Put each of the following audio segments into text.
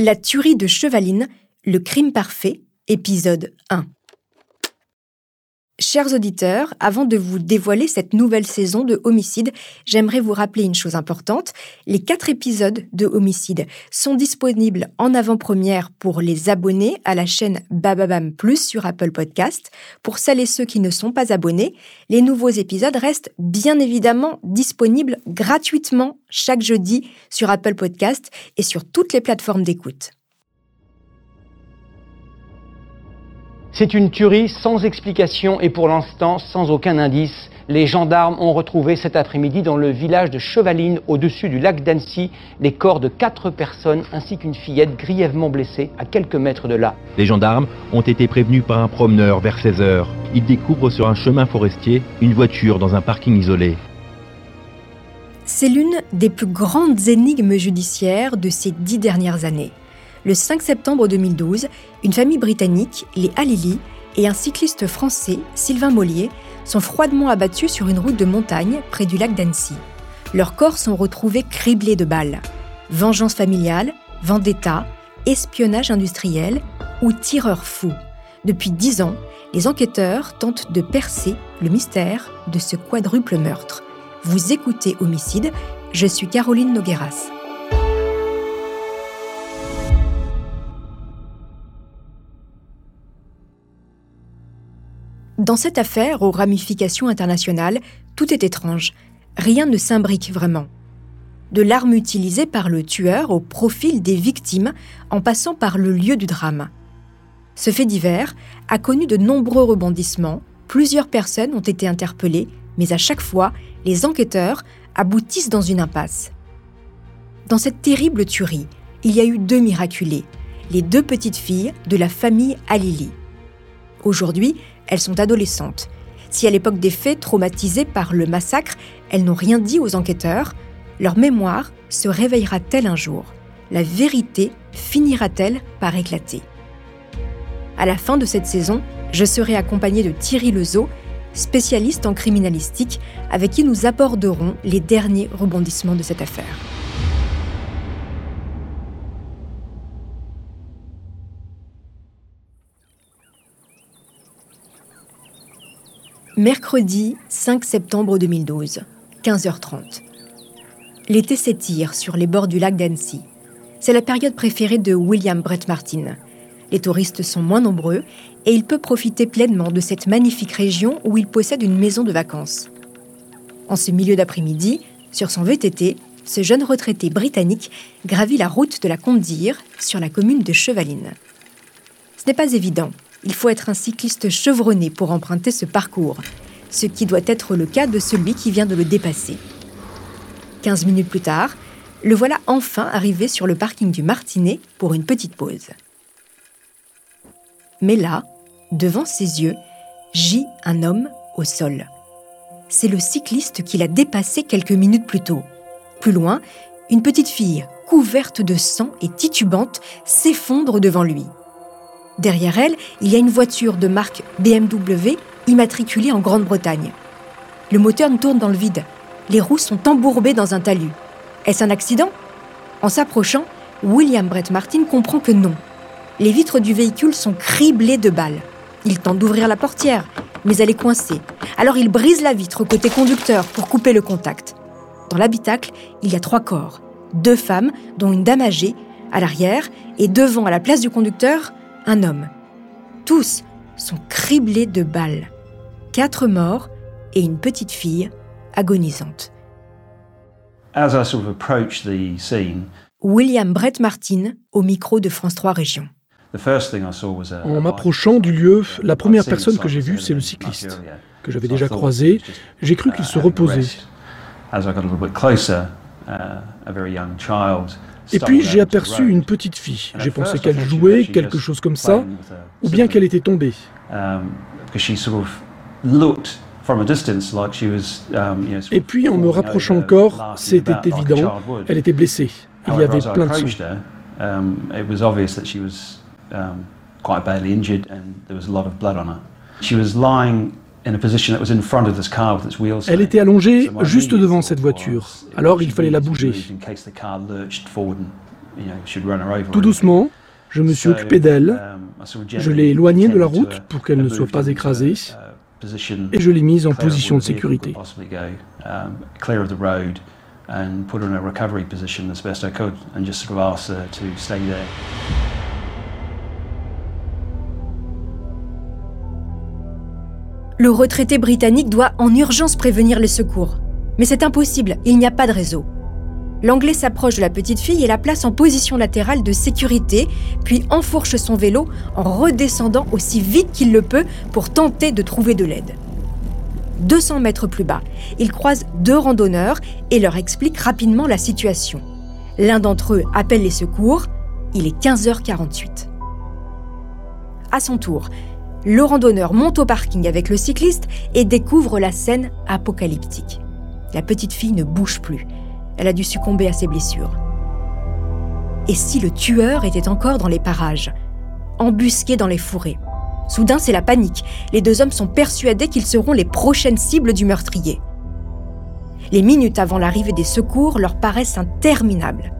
La tuerie de Chevaline, le crime parfait, épisode 1. Chers auditeurs, avant de vous dévoiler cette nouvelle saison de Homicide, j'aimerais vous rappeler une chose importante. Les quatre épisodes de Homicide sont disponibles en avant-première pour les abonnés à la chaîne Bababam Plus sur Apple Podcast. Pour celles et ceux qui ne sont pas abonnés, les nouveaux épisodes restent bien évidemment disponibles gratuitement chaque jeudi sur Apple Podcast et sur toutes les plateformes d'écoute. C'est une tuerie sans explication et pour l'instant sans aucun indice. Les gendarmes ont retrouvé cet après-midi dans le village de Chevaline, au-dessus du lac d'Annecy, les corps de quatre personnes ainsi qu'une fillette grièvement blessée à quelques mètres de là. Les gendarmes ont été prévenus par un promeneur vers 16 heures. Ils découvrent sur un chemin forestier une voiture dans un parking isolé. C'est l'une des plus grandes énigmes judiciaires de ces dix dernières années. Le 5 septembre 2012, une famille britannique, les Halili, et un cycliste français, Sylvain Mollier, sont froidement abattus sur une route de montagne près du lac d'Annecy. Leurs corps sont retrouvés criblés de balles. Vengeance familiale, vendetta, espionnage industriel ou tireur fou. Depuis dix ans, les enquêteurs tentent de percer le mystère de ce quadruple meurtre. Vous écoutez Homicide, je suis Caroline Nogueras. Dans cette affaire aux ramifications internationales, tout est étrange. Rien ne s'imbrique vraiment. De l'arme utilisée par le tueur au profil des victimes en passant par le lieu du drame. Ce fait divers a connu de nombreux rebondissements, plusieurs personnes ont été interpellées, mais à chaque fois, les enquêteurs aboutissent dans une impasse. Dans cette terrible tuerie, il y a eu deux miraculés, les deux petites filles de la famille Alili. Aujourd'hui, elles sont adolescentes. Si à l'époque des faits, traumatisées par le massacre, elles n'ont rien dit aux enquêteurs, leur mémoire se réveillera-t-elle un jour? La vérité finira-t-elle par éclater? À la fin de cette saison, je serai accompagnée de Thierry Lezeau, spécialiste en criminalistique, avec qui nous aborderons les derniers rebondissements de cette affaire. Mercredi 5 septembre 2012, 15h30. L'été s'étire sur les bords du lac d'Annecy. C'est la période préférée de William Brett Martin. Les touristes sont moins nombreux et il peut profiter pleinement de cette magnifique région où il possède une maison de vacances. En ce milieu d'après-midi, sur son VTT, ce jeune retraité britannique gravit la route de la Côte d'Ire sur la commune de Chevaline. Ce n'est pas évident il faut être un cycliste chevronné pour emprunter ce parcours, ce qui doit être le cas de celui qui vient de le dépasser. 15 minutes plus tard, le voilà enfin arrivé sur le parking du Martinet pour une petite pause. Mais là, devant ses yeux, gît un homme au sol. C'est le cycliste qui l'a dépassé quelques minutes plus tôt. Plus loin, une petite fille, couverte de sang et titubante, s'effondre devant lui. Derrière elle, il y a une voiture de marque BMW immatriculée en Grande-Bretagne. Le moteur tourne dans le vide. Les roues sont embourbées dans un talus. Est-ce un accident? En s'approchant, William Brett Martin comprend que non. Les vitres du véhicule sont criblées de balles. Il tente d'ouvrir la portière, mais elle est coincée. Alors il brise la vitre côté conducteur pour couper le contact. Dans l'habitacle, il y a trois corps. Deux femmes, dont une dame âgée, à l'arrière, et devant, à la place du conducteur, un homme. Tous sont criblés de balles. Quatre morts et une petite fille agonisante. William Brett Martin au micro de France 3 Régions. En m'approchant du lieu, la première personne que j'ai vue, c'est le cycliste, que j'avais déjà croisé. J'ai cru qu'il se reposait. Et puis j'ai aperçu une petite fille. J'ai pensé qu'elle jouait, quelque chose comme ça, ou bien qu'elle était tombée. Et puis en me rapprochant encore, c'était évident, elle était blessée. Il y avait plein de sang. Elle était allongée juste devant cette voiture, alors il fallait la bouger. Tout doucement, je me suis occupé d'elle, um, je l'ai éloignée de la route pour qu'elle ne soit pas écrasée, et je l'ai mise en position de sécurité. Le retraité britannique doit en urgence prévenir les secours. Mais c'est impossible, il n'y a pas de réseau. L'Anglais s'approche de la petite fille et la place en position latérale de sécurité, puis enfourche son vélo en redescendant aussi vite qu'il le peut pour tenter de trouver de l'aide. 200 mètres plus bas, il croise deux randonneurs et leur explique rapidement la situation. L'un d'entre eux appelle les secours, il est 15h48. À son tour, le randonneur monte au parking avec le cycliste et découvre la scène apocalyptique. La petite fille ne bouge plus. Elle a dû succomber à ses blessures. Et si le tueur était encore dans les parages, embusqué dans les fourrés? Soudain, c'est la panique. Les deux hommes sont persuadés qu'ils seront les prochaines cibles du meurtrier. Les minutes avant l'arrivée des secours leur paraissent interminables.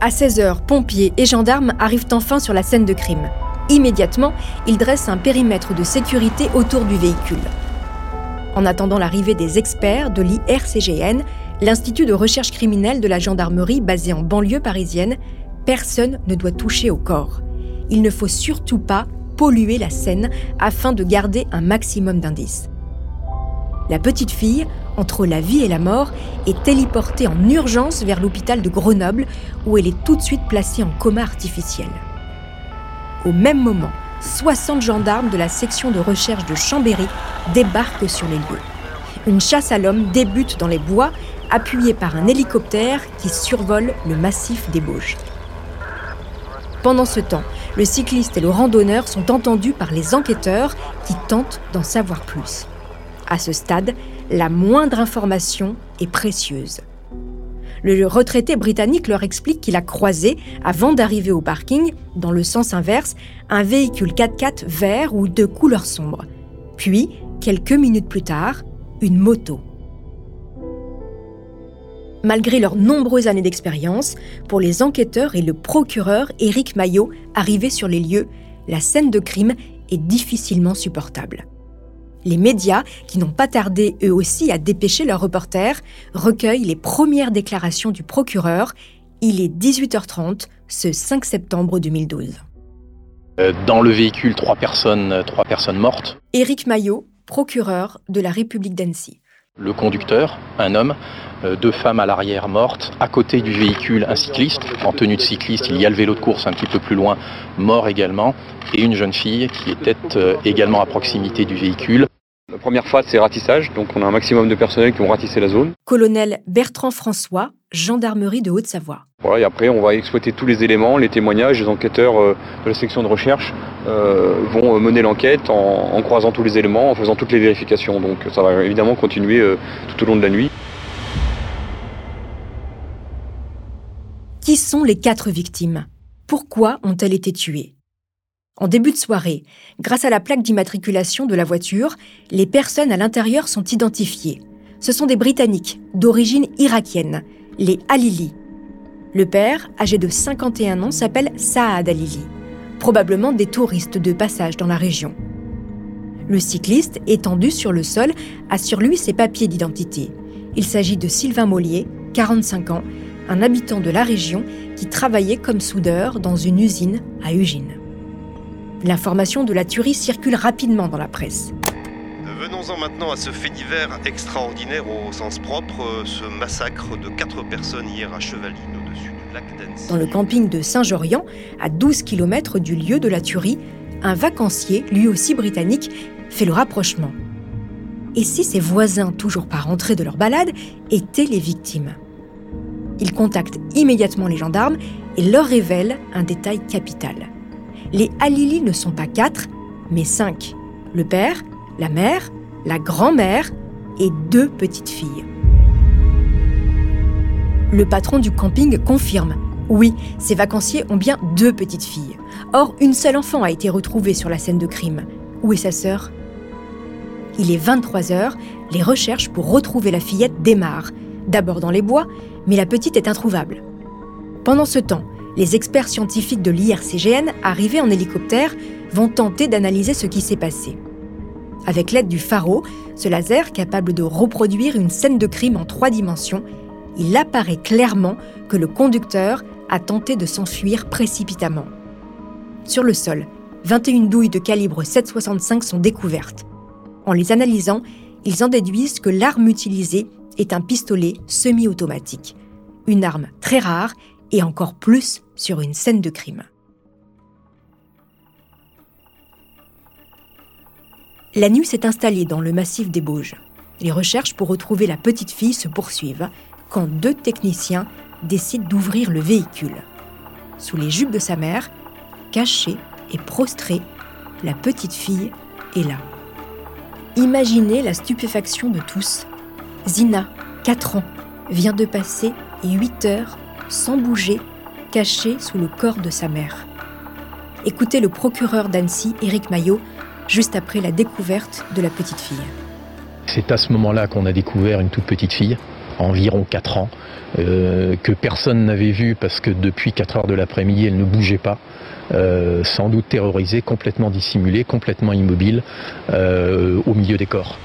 À 16h, pompiers et gendarmes arrivent enfin sur la scène de crime. Immédiatement, ils dressent un périmètre de sécurité autour du véhicule. En attendant l'arrivée des experts de l'IRCGN, l'Institut de recherche criminelle de la gendarmerie basé en banlieue parisienne, personne ne doit toucher au corps. Il ne faut surtout pas polluer la scène afin de garder un maximum d'indices. La petite fille, entre la vie et la mort, est téléportée en urgence vers l'hôpital de Grenoble où elle est tout de suite placée en coma artificiel. Au même moment, 60 gendarmes de la section de recherche de Chambéry débarquent sur les lieux. Une chasse à l'homme débute dans les bois, appuyée par un hélicoptère qui survole le massif des Bauges. Pendant ce temps, le cycliste et le randonneur sont entendus par les enquêteurs qui tentent d'en savoir plus. À ce stade, la moindre information est précieuse. Le retraité britannique leur explique qu'il a croisé, avant d'arriver au parking, dans le sens inverse, un véhicule 4x4 vert ou de couleur sombre. Puis, quelques minutes plus tard, une moto. Malgré leurs nombreuses années d'expérience, pour les enquêteurs et le procureur Éric Maillot arrivés sur les lieux, la scène de crime est difficilement supportable. Les médias, qui n'ont pas tardé eux aussi à dépêcher leurs reporters, recueillent les premières déclarations du procureur. Il est 18h30 ce 5 septembre 2012. Euh, dans le véhicule, trois personnes, euh, trois personnes mortes. Éric Maillot, procureur de la République d'Annecy. Le conducteur, un homme, euh, deux femmes à l'arrière mortes. À côté du véhicule, un cycliste en tenue de cycliste. Il y a le vélo de course un petit peu plus loin, mort également. Et une jeune fille qui était également à proximité du véhicule. La première phase, c'est ratissage. Donc, on a un maximum de personnel qui vont ratisser la zone. Colonel Bertrand François, gendarmerie de Haute-Savoie. Voilà, et après, on va exploiter tous les éléments, les témoignages. Les enquêteurs euh, de la section de recherche euh, vont euh, mener l'enquête en, croisant tous les éléments, en faisant toutes les vérifications. Donc, ça va évidemment continuer tout au long de la nuit. Qui sont les quatre victimes? Pourquoi ont-elles été tuées? En début de soirée, grâce à la plaque d'immatriculation de la voiture, les personnes à l'intérieur sont identifiées. Ce sont des Britanniques d'origine irakienne, les Alili. Le père, âgé de 51 ans, s'appelle Saad Alili, probablement des touristes de passage dans la région. Le cycliste, étendu sur le sol, a sur lui ses papiers d'identité. Il s'agit de Sylvain Mollier, 45 ans, un habitant de la région qui travaillait comme soudeur dans une usine à Ugine. L'information de la tuerie circule rapidement dans la presse. Venons-en maintenant à ce fait divers extraordinaire au sens propre, ce massacre de quatre personnes hier à Chevaline, au-dessus du lac d'Annecy. Dans le camping de Saint-Jorian, à 12 km du lieu de la tuerie, un vacancier, lui aussi britannique, fait le rapprochement. Et si ses voisins, toujours pas rentrés de leur balade, étaient les victimes? Il contacte immédiatement les gendarmes et leur révèle un détail capital les Halili ne sont pas quatre, mais cinq. Le père, la mère, la grand-mère et deux petites filles. Le patron du camping confirme. Oui, ces vacanciers ont bien deux petites filles. Or, une seule enfant a été retrouvée sur la scène de crime. Où est sa sœur? Il est 23 heures, les recherches pour retrouver la fillette démarrent. D'abord dans les bois, mais la petite est introuvable. Pendant ce temps, les experts scientifiques de l'IRCGN, arrivés en hélicoptère, vont tenter d'analyser ce qui s'est passé. Avec l'aide du pharo, ce laser capable de reproduire une scène de crime en trois dimensions, il apparaît clairement que le conducteur a tenté de s'enfuir précipitamment. Sur le sol, 21 douilles de calibre 7,65 sont découvertes. En les analysant, ils en déduisent que l'arme utilisée est un pistolet semi-automatique, une arme très rare et encore plus sur une scène de crime. La nuit s'est installée dans le massif des Bauges. Les recherches pour retrouver la petite fille se poursuivent quand deux techniciens décident d'ouvrir le véhicule. Sous les jupes de sa mère, cachée et prostrée, la petite fille est là. Imaginez la stupéfaction de tous. Zina, 4 ans, vient de passer 8 heures sans bouger, cachée sous le corps de sa mère. Écoutez le procureur d'Annecy, Éric Maillot, juste après la découverte de la petite fille. C'est à ce moment-là qu'on a découvert une toute petite fille, environ 4 ans, euh, que personne n'avait vue parce que depuis 4 heures de l'après-midi, elle ne bougeait pas. Euh, sans doute terrorisée, complètement dissimulée, complètement immobile, euh, au milieu des corps.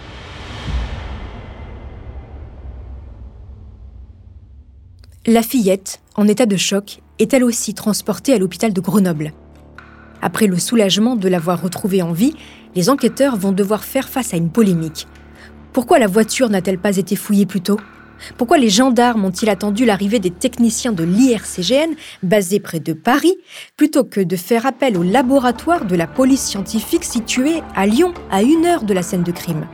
La fillette, en état de choc, est elle aussi transportée à l'hôpital de Grenoble. Après le soulagement de l'avoir retrouvée en vie, les enquêteurs vont devoir faire face à une polémique. Pourquoi la voiture n'a-t-elle pas été fouillée plus tôt? Pourquoi les gendarmes ont-ils attendu l'arrivée des techniciens de l'IRCGN, basés près de Paris, plutôt que de faire appel au laboratoire de la police scientifique situé à Lyon, à une heure de la scène de crime?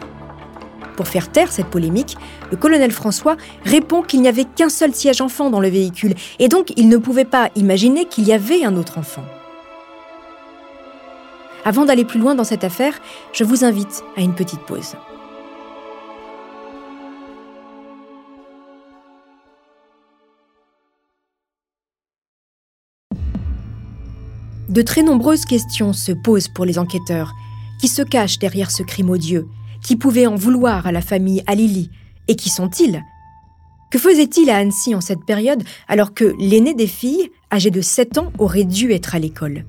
Pour faire taire cette polémique, le colonel François répond qu'il n'y avait qu'un seul siège enfant dans le véhicule, et donc il ne pouvait pas imaginer qu'il y avait un autre enfant. Avant d'aller plus loin dans cette affaire, je vous invite à une petite pause. De très nombreuses questions se posent pour les enquêteurs. Qui se cachent derrière ce crime odieux Qui pouvait en vouloir à la famille Alili Et qui sont-ils? Que faisait-il à Annecy en cette période alors que l'aîné des filles, âgé de 7 ans, aurait dû être à l'école?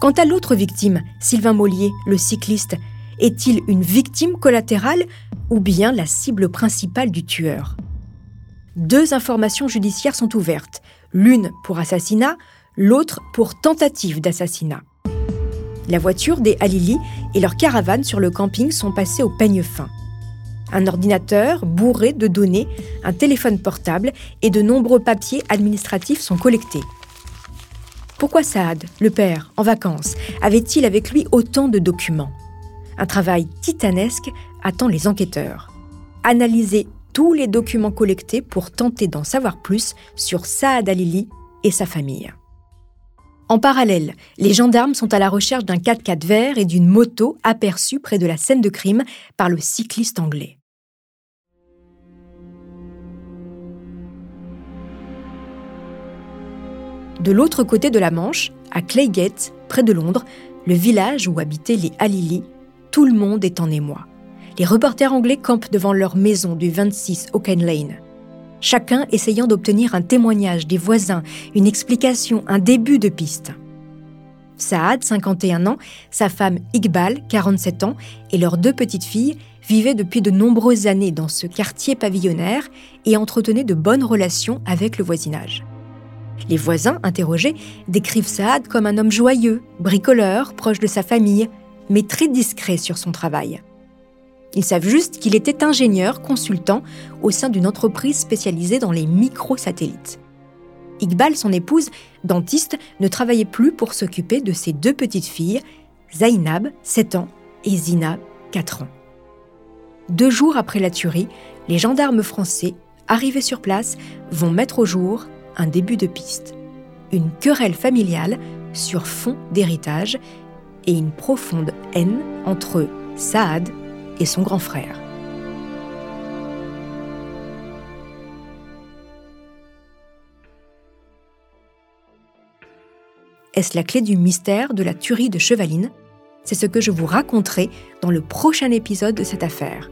Quant à l'autre victime, Sylvain Mollier, le cycliste, est-il une victime collatérale ou bien la cible principale du tueur? Deux informations judiciaires sont ouvertes, l'une pour assassinat, l'autre pour tentative d'assassinat. La voiture des Halili et leur caravane sur le camping sont passés au peigne fin. Un ordinateur bourré de données, un téléphone portable et de nombreux papiers administratifs sont collectés. Pourquoi Saad, le père, en vacances, avait-il avec lui autant de documents? Un travail titanesque attend les enquêteurs. Analyser tous les documents collectés pour tenter d'en savoir plus sur Saad Alili et sa famille. En parallèle, les gendarmes sont à la recherche d'un 4x4 vert et d'une moto aperçue près de la scène de crime par le cycliste anglais. De l'autre côté de la Manche, à Claygate, près de Londres, le village où habitaient les Halili, tout le monde est en émoi. Les reporters anglais campent devant leur maison du 26 Oaken Lane chacun essayant d'obtenir un témoignage des voisins, une explication, un début de piste. Saad, 51 ans, sa femme Iqbal, 47 ans, et leurs deux petites filles vivaient depuis de nombreuses années dans ce quartier pavillonnaire et entretenaient de bonnes relations avec le voisinage. Les voisins, interrogés, décrivent Saad comme un homme joyeux, bricoleur, proche de sa famille, mais très discret sur son travail. Ils savent juste qu'il était ingénieur consultant au sein d'une entreprise spécialisée dans les microsatellites. Iqbal, son épouse, dentiste, ne travaillait plus pour s'occuper de ses deux petites filles, Zainab, 7 ans, et Zinab, 4 ans. Deux jours après la tuerie, les gendarmes français, arrivés sur place, vont mettre au jour un début de piste. Une querelle familiale sur fond d'héritage et une profonde haine entre Saad et son grand frère. Est-ce la clé du mystère de la tuerie de Chevaline? C'est ce que je vous raconterai dans le prochain épisode de cette affaire.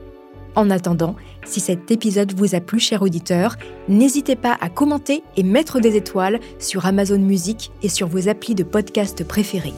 En attendant, si cet épisode vous a plu, cher auditeur, n'hésitez pas à commenter et mettre des étoiles sur Amazon Music et sur vos applis de podcast préférés.